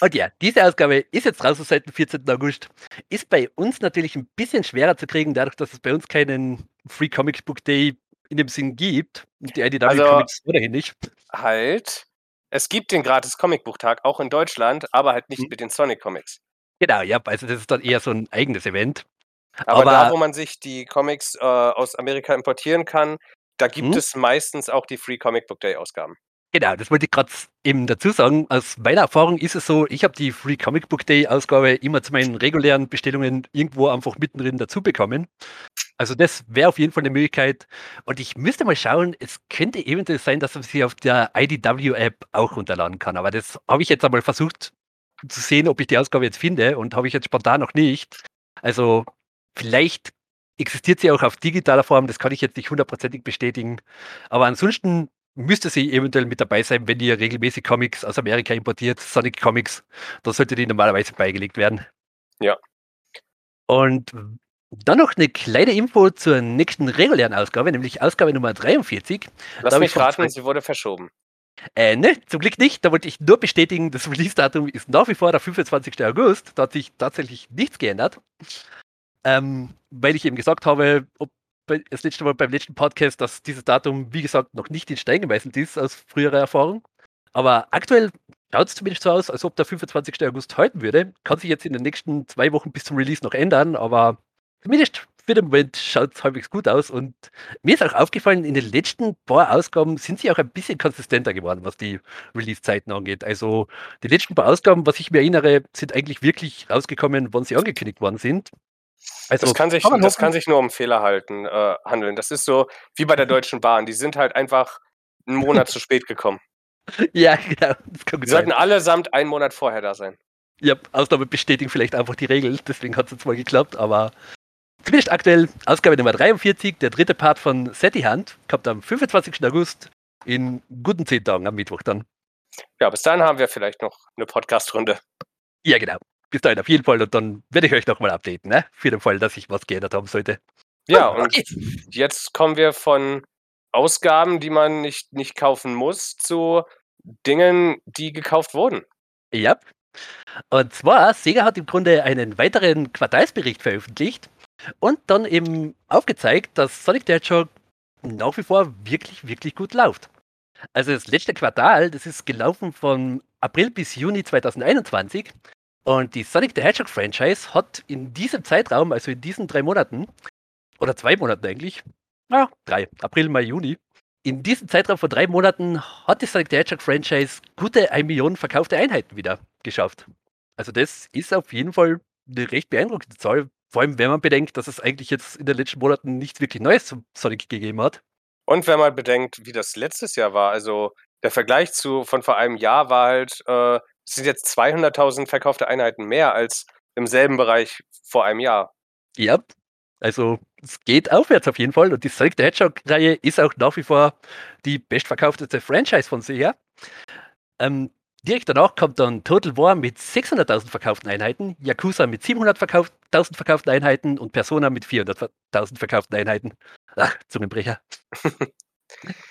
Und ja, diese Ausgabe ist jetzt draußen seit dem 14. August. Ist bei uns natürlich ein bisschen schwerer zu kriegen, dadurch, dass es bei uns keinen Free Comic Book Day in dem Sinn gibt. Und die IDW Also- Comics ohnehin nicht. Halt. Es gibt den gratis Comicbuchtag auch in Deutschland, aber halt nicht Mhm. mit den Sonic Comics. Genau, ja, also das ist dann eher so ein eigenes Event. Aber, Aber- da, wo man sich die Comics äh, aus Amerika importieren kann, da gibt Hm? es meistens auch die Free Comic Book Day Ausgaben. Genau, das wollte ich gerade eben dazu sagen. Aus meiner Erfahrung ist es so, ich habe die Free Comic Book Day Ausgabe immer zu meinen regulären Bestellungen irgendwo einfach mittendrin dazu bekommen. Also das wäre auf jeden Fall eine Möglichkeit. Und ich müsste mal schauen, es könnte eventuell sein, dass man sie auf der IDW-App auch runterladen kann. Aber das habe ich jetzt einmal versucht zu sehen, ob ich die Ausgabe jetzt finde und habe ich jetzt spontan noch nicht. Also vielleicht existiert sie auch auf digitaler Form, das kann ich jetzt nicht hundertprozentig bestätigen. Aber ansonsten müsste sie eventuell mit dabei sein, wenn ihr regelmäßig Comics aus Amerika importiert, Sonic Comics, da sollte die normalerweise beigelegt werden. Ja. Und dann noch eine kleine Info zur nächsten regulären Ausgabe, nämlich Ausgabe Nummer 43. Lass mich raten, sie wurde verschoben. Äh, ne, zum Glück nicht. Da wollte ich nur bestätigen, das Release-Datum ist nach wie vor der 25. August. Da hat sich tatsächlich nichts geändert. Ähm, weil ich eben gesagt habe, ob das letzte Mal beim letzten Podcast, dass dieses Datum, wie gesagt, noch nicht in Stein gemeißelt ist aus früherer Erfahrung. Aber aktuell schaut es zumindest so aus, als ob der 25. August halten würde. Kann sich jetzt in den nächsten zwei Wochen bis zum Release noch ändern, aber zumindest für den Moment schaut es halbwegs gut aus. Und mir ist auch aufgefallen, in den letzten paar Ausgaben sind sie auch ein bisschen konsistenter geworden, was die Release-Zeiten angeht. Also die letzten paar Ausgaben, was ich mir erinnere, sind eigentlich wirklich rausgekommen, wann sie angekündigt worden sind. Also Das kann sich, man das kann sich nur um Fehler halten, äh, handeln. Das ist so wie bei der Deutschen Bahn. Die sind halt einfach einen Monat zu spät gekommen. Ja, genau. Kann Die sollten allesamt einen Monat vorher da sein. Ja, Ausnahme bestätigen vielleicht einfach die Regel, deswegen hat es jetzt mal geklappt, aber zumindest aktuell Ausgabe Nummer 43, der dritte Part von Seti Hand, kommt am 25. August in guten zehn Tagen am Mittwoch dann. Ja, bis dahin haben wir vielleicht noch eine Podcast-Runde. Ja, genau. Bis dahin auf jeden Fall und dann werde ich euch nochmal updaten, ne? Für den Fall, dass ich was geändert haben sollte. Ja, und Okay. jetzt kommen wir von Ausgaben, die man nicht, nicht kaufen muss, zu Dingen, die gekauft wurden. Ja. Und zwar, Sega hat im Grunde einen weiteren Quartalsbericht veröffentlicht und dann eben aufgezeigt, dass Sonic the Hedgehog nach wie vor wirklich, wirklich gut läuft. Also das letzte Quartal, das ist gelaufen von April bis Juni 2021 und die Sonic the Hedgehog Franchise hat in diesem Zeitraum, also in diesen drei Monaten, oder zwei Monaten eigentlich, ja, drei, April, Mai, Juni, in diesem Zeitraum von drei Monaten hat die Sonic the Hedgehog Franchise gute 1 Million verkaufte Einheiten wieder geschafft. Also das ist auf jeden Fall eine recht beeindruckende Zahl, vor allem wenn man bedenkt, dass es eigentlich jetzt in den letzten Monaten nichts wirklich Neues zum Sonic gegeben hat. Und wenn man bedenkt, wie das letztes Jahr war, also der Vergleich zu von vor einem Jahr war halt, äh, es sind jetzt 200.000 verkaufte Einheiten mehr als im selben Bereich vor einem Jahr. Ja, also es geht aufwärts auf jeden Fall und die Sonic the Hedgehog-Reihe ist auch nach wie vor die bestverkaufteste Franchise von Sega. Ähm, direkt danach kommt dann Total War mit 600.000 verkauften Einheiten, Yakuza mit 700.000 verkauften Einheiten und Persona mit 400.000 verkauften Einheiten. Ach, Zungenbrecher.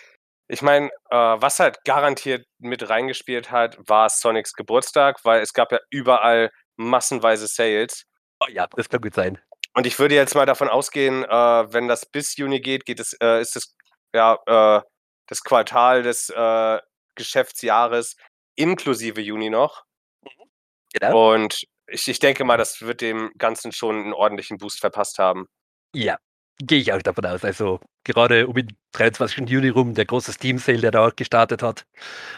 Ich meine, äh, was halt garantiert mit reingespielt hat, war Sonics Geburtstag, weil es gab ja überall massenweise Sales. Oh ja, das kann gut sein. Und ich würde jetzt mal davon ausgehen, äh, wenn das bis Juni geht, geht es, äh, ist es ja äh, das Quartal des äh, Geschäftsjahres inklusive Juni noch. Genau. Und ich, ich denke mal, das wird dem Ganzen schon einen ordentlichen Boost verpasst haben. Ja, gehe ich auch davon aus. Also gerade um den 23. Juni rum, der große Steam-Sale, der da gestartet hat,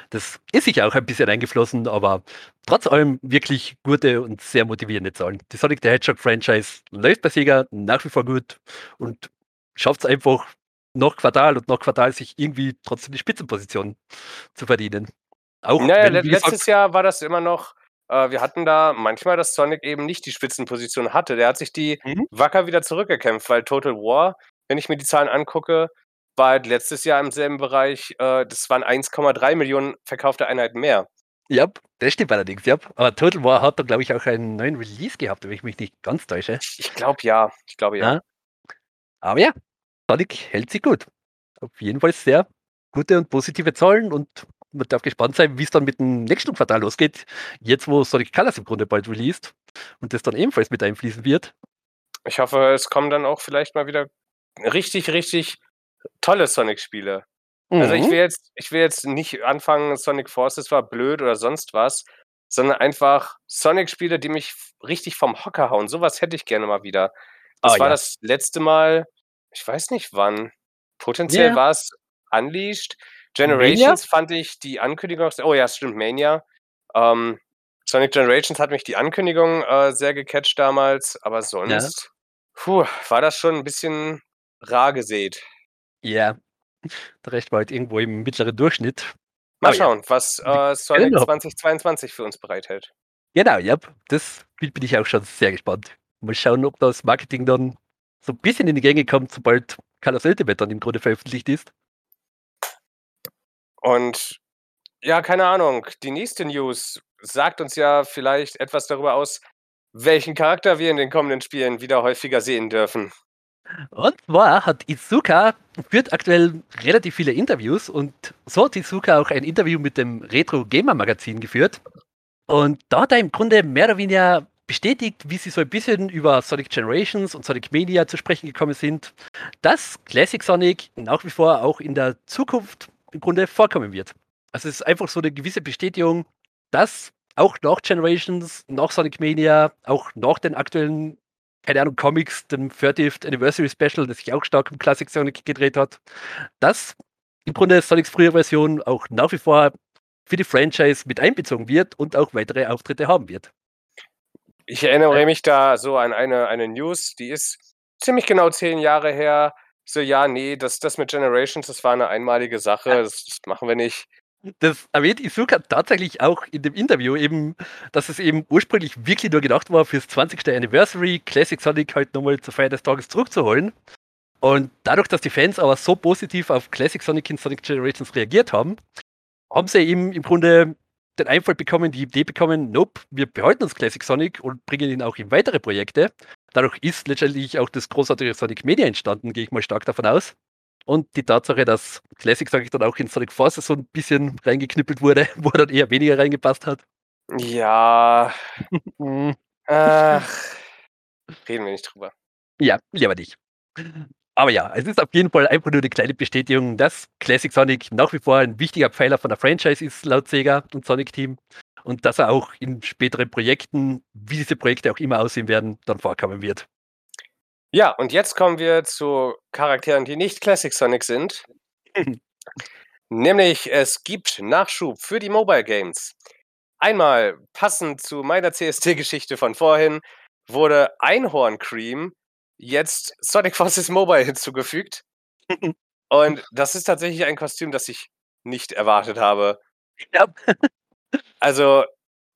das ist sicher auch ein bisschen eingeflossen, aber trotz allem wirklich gute und sehr motivierende Zahlen. Die Sonic the Hedgehog-Franchise läuft bei Sega nach wie vor gut und schafft es einfach nach Quartal und nach Quartal sich irgendwie trotzdem die Spitzenposition zu verdienen. Auch Naja, letztes Jahr war das immer noch, äh, wir hatten da manchmal, dass Sonic eben nicht die Spitzenposition hatte. Der hat sich die Mhm. wacker wieder zurückgekämpft, weil Total War, wenn ich mir die Zahlen angucke, war halt letztes Jahr im selben Bereich, äh, das waren 1,3 Millionen verkaufte Einheiten mehr. ja, das stimmt allerdings, ja. Aber Total War hat da, glaube ich, auch einen neuen Release gehabt, wenn ich mich nicht ganz täusche. Ich glaube ja, ich glaube ja. Ja. Aber ja, Sonic hält sich gut. Auf jeden Fall sehr gute und positive Zahlen und man darf gespannt sein, wie es dann mit dem nächsten Quartal losgeht. Jetzt, wo Sonic Colors im Grunde bald released und das dann ebenfalls mit einfließen wird. Ich hoffe, es kommen dann auch vielleicht mal wieder richtig, richtig tolle Sonic-Spiele. Also ich Mhm. will jetzt, ich will jetzt nicht anfangen, Sonic Forces war blöd oder sonst was, sondern einfach Sonic-Spiele, die mich richtig vom Hocker hauen. Sowas hätte ich gerne mal wieder. Das Ah war ja. das letzte Mal, ich weiß nicht wann. Potenziell Ja. war es Unleashed. Mania? Generations fand ich die Ankündigung oh ja, stimmt, Mania. Ähm, Sonic Generations hat mich die Ankündigung, äh, sehr gecatcht damals, aber Ja. sonst, puh, war das schon 'n bisschen rar gesät. Ja, der Rest war halt irgendwo im mittleren Durchschnitt. Mal ja. schauen, was, Wir äh, können Sonic noch 2022 für uns bereithält. Genau, jap. Das Bild bin ich auch schon sehr gespannt. Mal schauen, ob das Marketing dann so 'n bisschen in die Gänge kommt, sobald Colors Ultimate dann im Grunde veröffentlicht ist. Und ja, keine Ahnung, die nächste News sagt uns ja vielleicht etwas darüber aus, welchen Charakter wir in den kommenden Spielen wieder häufiger sehen dürfen. Und zwar hat Iizuka führt aktuell relativ viele Interviews und so hat Iizuka auch ein Interview mit dem Retro Gamer Magazin geführt. Und da hat er im Grunde mehr oder weniger bestätigt, wie sie so ein bisschen über Sonic Generations und Sonic Mania zu sprechen gekommen sind, dass Classic Sonic nach wie vor auch in der Zukunft im Grunde vorkommen wird. Also es ist einfach so 'ne gewisse Bestätigung, dass auch nach Generations, nach Sonic Mania, auch nach den aktuellen, keine Ahnung, Comics, dem 30th Anniversary Special, das sich auch stark um Classic Sonic gedreht hat, dass im Grunde Sonics frühe Version auch nach wie vor für die Franchise mit einbezogen wird und auch weitere Auftritte haben wird. Ich erinnere mich da so an eine eine News, die ist ziemlich genau 10 Jahre her. So: „Ja, ne, das das mit Generations, das war 'ne einmalige Sache, das das machen wir nicht.“ Das erwähnt Iizuka tatsächlich auch in dem Interview eben, dass es eben ursprünglich wirklich nur gedacht war, fürs 20. Anniversary Classic Sonic halt noch mal zur Feier des Tages zurückzuholen. Und dadurch, dass die Fans aber so positiv auf Classic Sonic in Sonic Generations reagiert haben, haben sie eben im Grunde den Einfall bekommen, die Idee bekommen: „Nope, wir behalten uns Classic Sonic und bringen ihn auch in weitere Projekte.“ Dadurch ist letztendlich auch das großartige Sonic Mania entstanden, gehe ich mal stark davon aus. Und die Tatsache, dass Classic Sonic dann auch in Sonic Forces so 'n bisschen reingeknüppelt wurde, wo er dann eher weniger reingepasst hat. Ja. Hm. Ach. Reden wir nicht drüber. Ja, lieber nicht. Aber ja, es ist auf jeden Fall einfach nur 'ne kleine Bestätigung, dass Classic Sonic nach wie vor ein wichtiger Pfeiler von der Franchise ist laut Sega und Sonic Team und dass er auch in späteren Projekten, wie diese Projekte auch immer aussehen werden, dann vorkommen wird. Ja, und jetzt kommen wir zu Charakteren, die nicht Classic Sonic sind. Nämlich es gibt Nachschub für die Mobile Games. Einmal passend zu meiner CST-Geschichte von vorhin wurde Einhorn Cream jetzt Sonic Forces Mobile hinzugefügt. Und das ist tatsächlich ein Kostüm, das ich nicht erwartet habe. Ja. Also,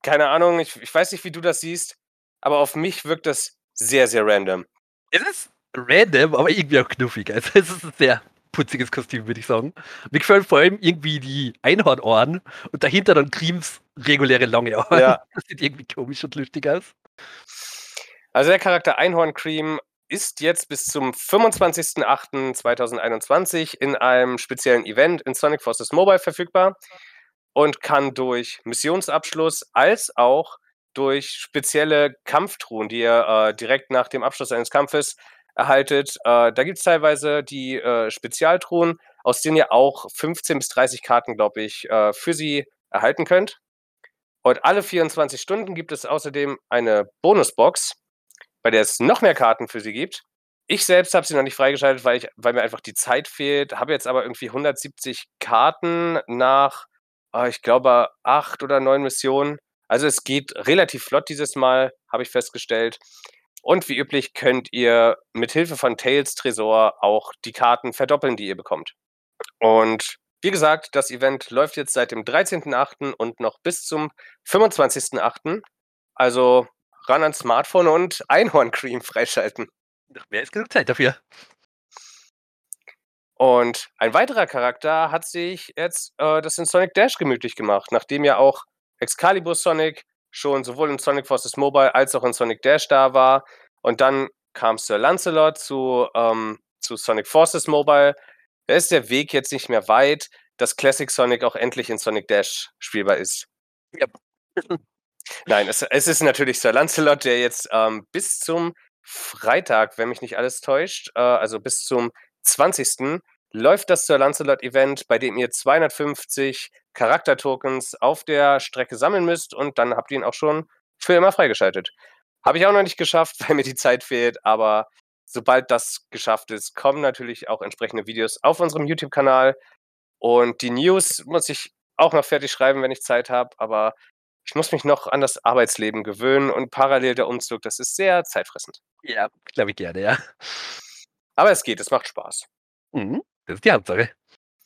keine Ahnung, ich ich weiß nicht, wie du das siehst, aber auf mich wirkt das sehr, sehr random. Es ist random, aber irgendwie auch knuffig. Also, es ist 'n sehr putziges Kostüm, würde ich sagen. Mir gefallen vor allem irgendwie die Einhornohren und dahinter dann Creams reguläre lange Ohren. Ja. Das sieht irgendwie komisch und lustig aus. Also, der Charakter Einhorn Cream ist jetzt bis zum 25.08.2021 in einem speziellen Event in Sonic Forces Mobile verfügbar und kann durch Missionsabschluss als auch durch spezielle Kampftruhen, die ihr, äh, direkt nach dem Abschluss eines Kampfes erhaltet. Äh, da gibt's teilweise die, äh, Spezialtruhen, aus denen ihr auch 15 bis 30 Karten, glaube ich, äh, für sie erhalten könnt. Und alle 24 Stunden gibt es außerdem eine Bonusbox, bei der es noch mehr Karten für sie gibt. Ich selbst habe sie noch nicht freigeschaltet, weil ich weil mir einfach die Zeit fehlt, habe jetzt aber irgendwie 170 Karten nach, ah, ich glaube, 8 oder 9 Missionen. Also, es geht relativ flott dieses Mal, habe ich festgestellt. Und wie üblich könnt ihr mit Hilfe von Tails Tresor auch die Karten verdoppeln, die ihr bekommt. Und wie gesagt, das Event läuft jetzt seit dem 13.08. und noch bis zum 25.08. Also, ran ans Smartphone und Einhorn Cream freischalten. Noch mehr als genug Zeit dafür. Und ein weiterer Charakter hat sich jetzt, äh, das in Sonic Dash gemütlich gemacht, nachdem ja auch Excalibur Sonic schon sowohl in Sonic Forces Mobile als auch in Sonic Dash da war. Und dann kam Sir Lancelot zu, ähm, zu Sonic Forces Mobile. Da ist der Weg jetzt nicht mehr weit, dass Classic Sonic auch endlich in Sonic Dash spielbar ist. Jap. Nein, es es ist natürlich Sir Lancelot, der jetzt, ähm, bis zum Freitag, wenn mich nicht alles täuscht, äh, also bis zum 20. läuft das Sir Lancelot Event, bei dem ihr 250 Charaktertokens auf der Strecke sammeln müsst und dann habt ihr ihn auch schon für immer freigeschaltet. Habe ich auch noch nicht geschafft, weil mir die Zeit fehlt, aber sobald das geschafft ist, kommen natürlich auch entsprechende Videos auf unserem YouTube-Kanal. Und die News muss ich auch noch fertig schreiben, wenn ich Zeit habe. Aber ich muss mich noch an das Arbeitsleben gewöhnen und parallel der Umzug, das ist sehr zeitfressend. Ja, glaube ich gerne, ja. Aber es geht, es macht Spaß. Mhm, das ist die Hauptsache.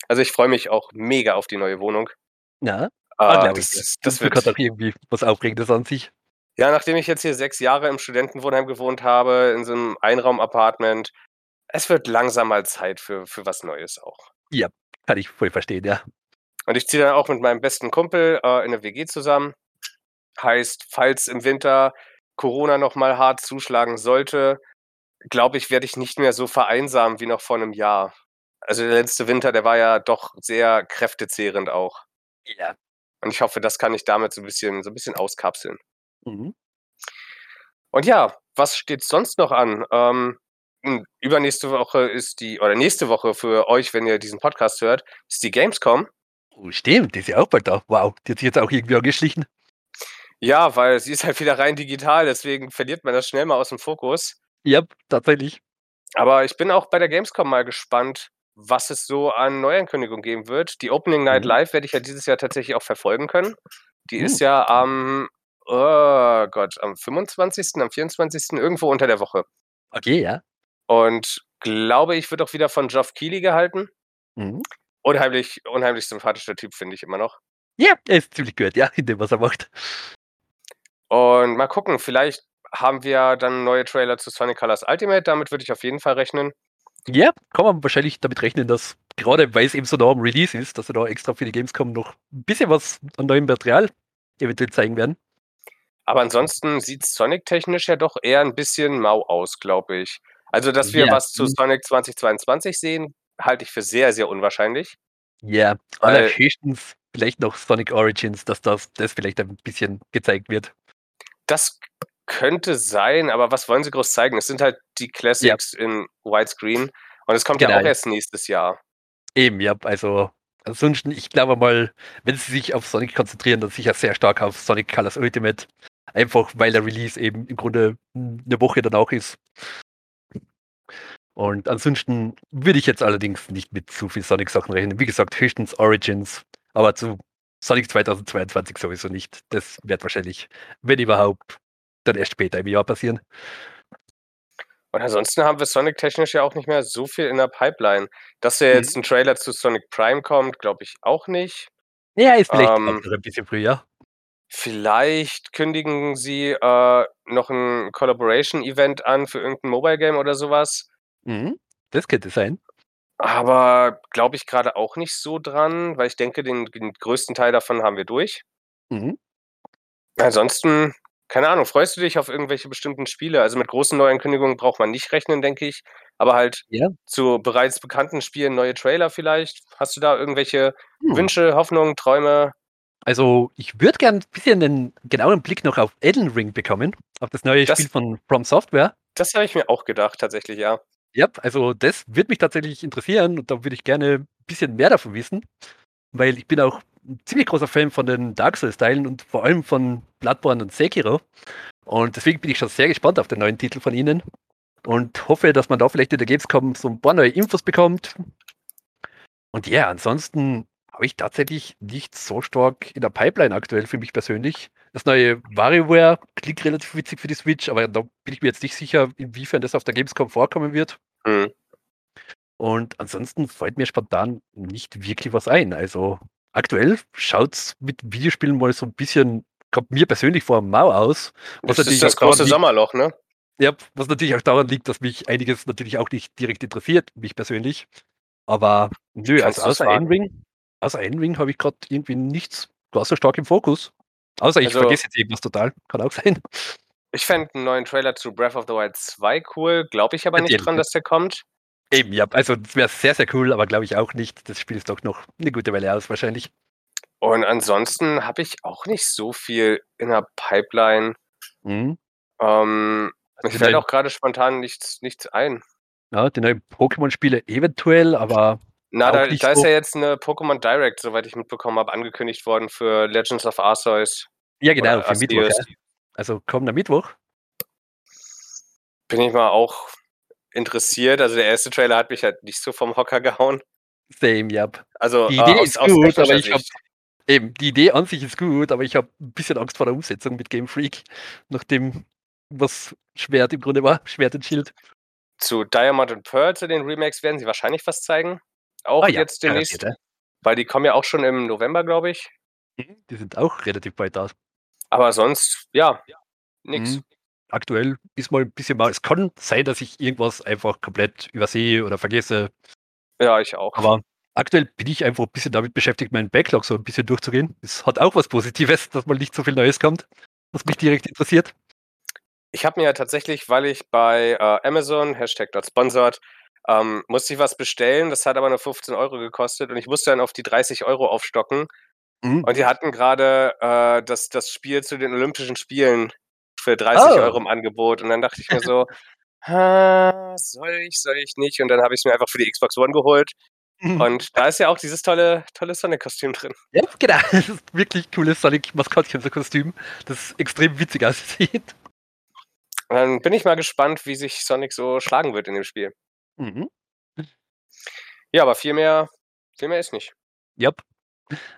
Also ich freue mich auch mega auf die neue Wohnung. Ja, ah, ich. das, das Das wird, auch irgendwie was Aufregendes an sich. ja, nachdem ich jetzt hier sechs Jahre im Studentenwohnheim gewohnt habe, in so einem Einraum-Apartment, es wird langsam mal Zeit für, für was Neues auch. Ja, kann ich voll verstehen, ja. Und ich ziehe dann auch mit meinem besten Kumpel äh, in eine WG zusammen. Heißt, falls im Winter Corona nochmal hart zuschlagen sollte, glaube ich, werde ich nicht mehr so vereinsamen wie noch vor einem Jahr. Also der letzte Winter, der war ja doch sehr kräftezehrend auch. Ja. Und ich hoffe, das kann ich damit so ein bisschen, so ein bisschen auskapseln. Mhm. Und ja, was steht sonst noch an? Ähm, übernächste Woche ist die, oder nächste Woche für euch, wenn ihr diesen Podcast hört, ist die Gamescom. Oh, stimmt, die ist ja auch bald da. Wow, die hat sich jetzt auch irgendwie angeschlichen. Ja, weil sie ist halt wieder rein digital, deswegen verliert man das schnell mal aus dem Fokus. Ja, tatsächlich. Aber ich bin auch bei der Gamescom mal gespannt, was es so an Neuankündigungen geben wird. Die Opening Night Mhm. Live werde ich ja dieses Jahr tatsächlich auch verfolgen können. Die ist Uh. ja am, oh Gott, am 25., am 24. irgendwo unter der Woche. Okay, ja. Und glaube ich, wird auch wieder von Geoff Keighley gehalten. Mhm. Unheimlich, unheimlich sympathischer Typ, finde ich immer noch. Ja, er ist ziemlich gut, ja, in dem, was er macht. Und mal gucken, vielleicht haben wir dann neue Trailer zu Sonic Colors Ultimate. Damit würde ich auf jeden Fall rechnen. Ja, kann man wahrscheinlich damit rechnen, dass gerade weil es eben so nah am Release ist, dass sie da extra für die Gamescom noch ein bisschen was an neuem Material eventuell zeigen werden. Aber ansonsten sieht Sonic technisch ja doch eher ein bisschen mau aus, glaube ich. Also, dass wir Ja, was zu. Sonic 2022 sehen, halte ich für sehr, sehr unwahrscheinlich. Ja, allerhöchstens vielleicht noch Sonic Origins, dass das, das vielleicht ein bisschen gezeigt wird. Das könnte sein, aber was wollen sie groß zeigen? Es sind halt die Classics in Widescreen und es kommt ja Genau. auch erst nächstes Jahr. Eben, ja, also ansonsten, ich glaube mal, wenn sie sich auf Sonic konzentrieren, dann sicher sehr stark auf Sonic Colors Ultimate. Einfach weil der Release eben im Grunde eine Woche danach ist. Und ansonsten würde ich jetzt allerdings nicht mit zu viel Sonic-Sachen rechnen. Wie gesagt, höchstens Origins, aber zu Sonic 2022 sowieso nicht. Das wird wahrscheinlich, wenn überhaupt, dann erst später im Jahr passieren. Und ansonsten haben wir Sonic technisch ja auch nicht mehr so viel in der Pipeline. Dass ja jetzt Mhm. ein Trailer zu Sonic Prime kommt, glaube ich auch nicht. Ja, ist vielleicht Ähm, ein bisschen früher. Vielleicht kündigen sie äh, noch ein Collaboration-Event an für irgendein Mobile-Game oder sowas. Mhm. Das könnte sein. Aber glaube ich gerade auch nicht so dran, weil ich denke, den, den größten Teil davon haben wir durch. Mhm. Ansonsten, keine Ahnung, freust du dich auf irgendwelche bestimmten Spiele? Also mit großen Neuankündigungen braucht man nicht rechnen, denke ich. Aber halt Ja. zu bereits bekannten Spielen neue Trailer vielleicht. Hast du da irgendwelche Hm. Wünsche, Hoffnungen, Träume? Also, ich würde gern ein bisschen einen genauen Blick noch auf Elden Ring bekommen, auf das neue Das- Spiel von From Software. Das habe ich mir auch gedacht, tatsächlich, ja. Ja, also das würde mich tatsächlich interessieren und da würde ich gerne ein bisschen mehr davon wissen, weil ich bin auch ein ziemlich großer Fan von den Dark Souls-Teilen und vor allem von Bloodborne und Sekiro. Und deswegen bin ich schon sehr gespannt auf den neuen Titel von Ihnen und hoffe, dass man da vielleicht in der Gamescom so ein paar neue Infos bekommt. Und ja, ansonsten habe ich tatsächlich nicht so stark in der Pipeline aktuell für mich persönlich. Das neue WarioWare klingt relativ witzig für die Switch, aber da bin ich mir jetzt nicht sicher, inwiefern das auf der Gamescom vorkommen wird. Hm. Und ansonsten fällt mir spontan nicht wirklich was ein. Also aktuell schaut es mit Videospielen mal so ein bisschen, kommt mir persönlich vor mau aus. Was Das ist das große Sommerloch, ne? Ja, was natürlich auch daran liegt, dass mich einiges natürlich auch nicht direkt interessiert, mich persönlich. Aber nö, also außer? Endring, außer Endring habe ich gerade irgendwie nichts so stark im Fokus. Außer ich Also- vergesse jetzt irgendwas total. Kann auch sein. Ich fände einen neuen Trailer zu Breath of the Wild 2 cool, glaube ich aber nicht dran, dass der kommt. Eben, ja, also das wäre sehr, sehr cool, aber glaube ich auch nicht. Das Spiel ist doch noch eine gute Weile aus, wahrscheinlich. Und ansonsten habe ich auch nicht so viel in der Pipeline. Mhm. Ähm, Also mir fällt auch gerade spontan nichts, nichts ein. Ja, die neuen Pokémon-Spiele eventuell, aber Na, da, da ist ja jetzt eine Pokémon Direct, soweit ich mitbekommen habe, angekündigt worden für Legends of Arceus. ja genau, für Mittwoch. Ja. Also kommender Mittwoch. Bin ich mal auch interessiert. Also der erste Trailer hat mich halt nicht so vom Hocker gehauen. Same, ja. Also Die äh, Idee aus, ist gut, aber ich habe eben die Idee an sich ist gut, aber ich habe ein bisschen Angst vor der Umsetzung mit Game Freak, nachdem was Schwert im Grunde war, Schwert und Schild. zu Diamond and Pearl, zu den Remakes, werden sie wahrscheinlich was zeigen. Auch Ah ja, jetzt demnächst, garantiert, weil die kommen ja auch schon im November, glaube ich. ja. Mhm, Die sind auch relativ bald da. Aber sonst, ja, nix. Mhm. Aktuell ist mal ein bisschen mal. Es kann sein, dass ich irgendwas einfach komplett übersehe oder vergesse, Ja, ich auch. aber aktuell bin ich einfach ein bisschen damit beschäftigt, meinen Backlog so ein bisschen durchzugehen. Es hat auch was Positives, dass mal nicht so viel Neues kommt, was mich direkt interessiert. Ich habe mir ja tatsächlich, weil ich bei äh, Amazon, Hashtag not sponsored, ähm, musste ich was bestellen. Das hat aber nur 15 Euro gekostet und ich musste dann auf die 30 Euro aufstocken. Mhm. Und die hatten gerade äh, das, das Spiel zu den Olympischen Spielen für 30 Oh. Euro im Angebot. Und dann dachte ich mir so, "Ah, soll ich, soll ich nicht? Und dann habe ich es mir einfach für die Xbox One geholt. Mhm. Und da ist ja auch dieses tolle, tolle Sonic-Kostüm drin. Ja, genau. Das ist wirklich cooles Sonic-Maskottchen-Kostüm, das extrem witzig aussieht. Und dann bin ich mal gespannt, wie sich Sonic so schlagen wird in dem Spiel. Mhm. Ja, aber viel mehr, viel mehr ist nicht. Yep.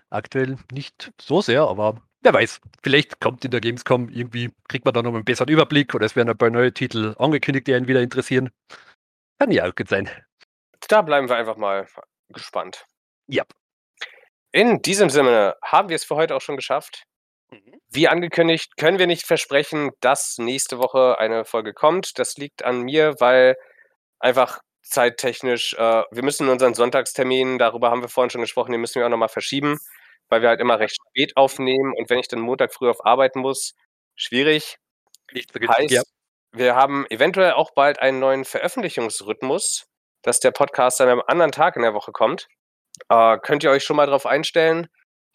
Aktuell nicht so sehr, aber wer weiß. Vielleicht kommt in der Gamescom irgendwie, kriegt man da noch einen besseren Überblick oder es werden ein paar neue Titel angekündigt, die einen wieder interessieren. Kann ja auch gut sein. Da bleiben wir einfach mal gespannt. Yep. In diesem Sinne haben wir es für heute auch schon geschafft. Wie angekündigt, können wir nicht versprechen, dass nächste Woche eine Folge kommt. Das liegt an mir, weil einfach zeittechnisch, äh, wir müssen unseren Sonntagstermin, darüber haben wir vorhin schon gesprochen, den müssen wir auch nochmal verschieben, weil wir halt immer recht spät aufnehmen und wenn ich dann Montag früh auf arbeiten muss, schwierig. Nicht so günstig, ja. Heißt, wir haben eventuell auch bald einen neuen Veröffentlichungsrhythmus, dass der Podcast an einem anderen Tag in der Woche kommt. Äh, könnt ihr euch schon mal darauf einstellen?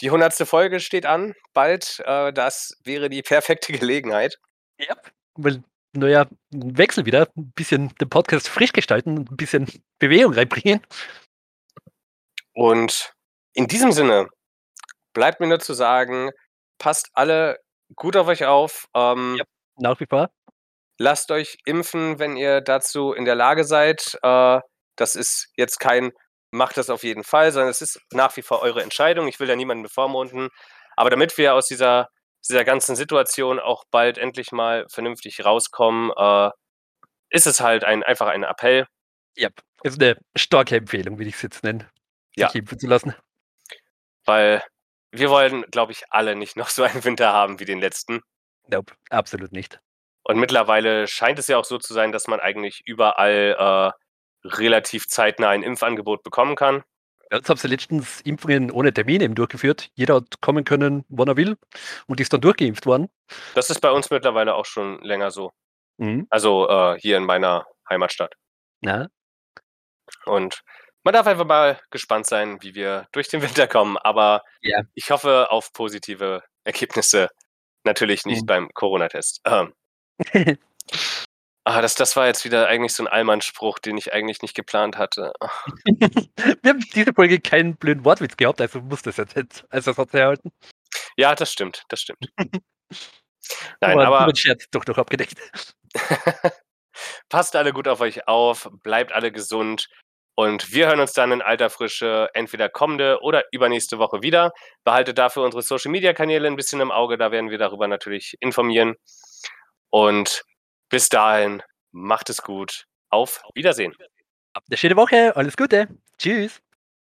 Die hundertste Folge steht an, bald. Äh, das wäre die perfekte Gelegenheit. Yep. Weil neuer Wechsel wieder, ein bisschen den Podcast frisch gestalten, ein bisschen Bewegung reinbringen. Und in diesem Sinne bleibt mir nur zu sagen, passt alle gut auf euch auf. Ähm, Ja. Nach wie vor. Lasst euch impfen, wenn ihr dazu in der Lage seid. Äh, das ist jetzt kein macht das auf jeden Fall, sondern es ist nach wie vor eure Entscheidung. Ich will da niemanden bevormunden. Aber damit wir aus dieser, dieser ganzen Situation auch bald endlich mal vernünftig rauskommen, äh, ist es halt ein, einfach ein Appell. Ja, ist eine starke Empfehlung, würde ich es jetzt nennen, Ja. sich impfen zu lassen. Weil wir wollen, glaube ich, alle nicht noch so einen Winter haben wie den letzten. Nope, absolut nicht. Und mittlerweile scheint es ja auch so zu sein, dass man eigentlich überall äh, relativ zeitnah ein Impfangebot bekommen kann. Ja, Jetzt haben sie letztens Impfungen ohne Termin eben durchgeführt. Jeder hat kommen können, wann er will und ist dann durchgeimpft worden. Das ist bei uns mittlerweile auch schon länger so. Mhm. Also äh, hier in meiner Heimatstadt. Ja, Und man darf einfach mal gespannt sein, wie wir durch den Winter kommen. Aber Ja. ich hoffe auf positive Ergebnisse. Natürlich nicht Mhm. beim Corona-Test. Ähm, ah, das, das war jetzt wieder eigentlich so ein Allmann-Spruch, den ich eigentlich nicht geplant hatte. Wir haben diese Folge keinen blöden Wortwitz gehabt, also muss das jetzt als Ersatz herhalten. Ja, das stimmt, das stimmt. Nein, Aber aber Scherz doch noch abgedeckt. passt alle gut auf euch auf, bleibt alle gesund und wir hören uns dann in alter Frische entweder kommende oder übernächste Woche wieder. Behaltet dafür unsere Social Media Kanäle ein bisschen im Auge, da werden wir darüber natürlich informieren. Und bis dahin, macht es gut. Auf Wiedersehen. Habt eine schöne Woche, alles Gute. Tschüss.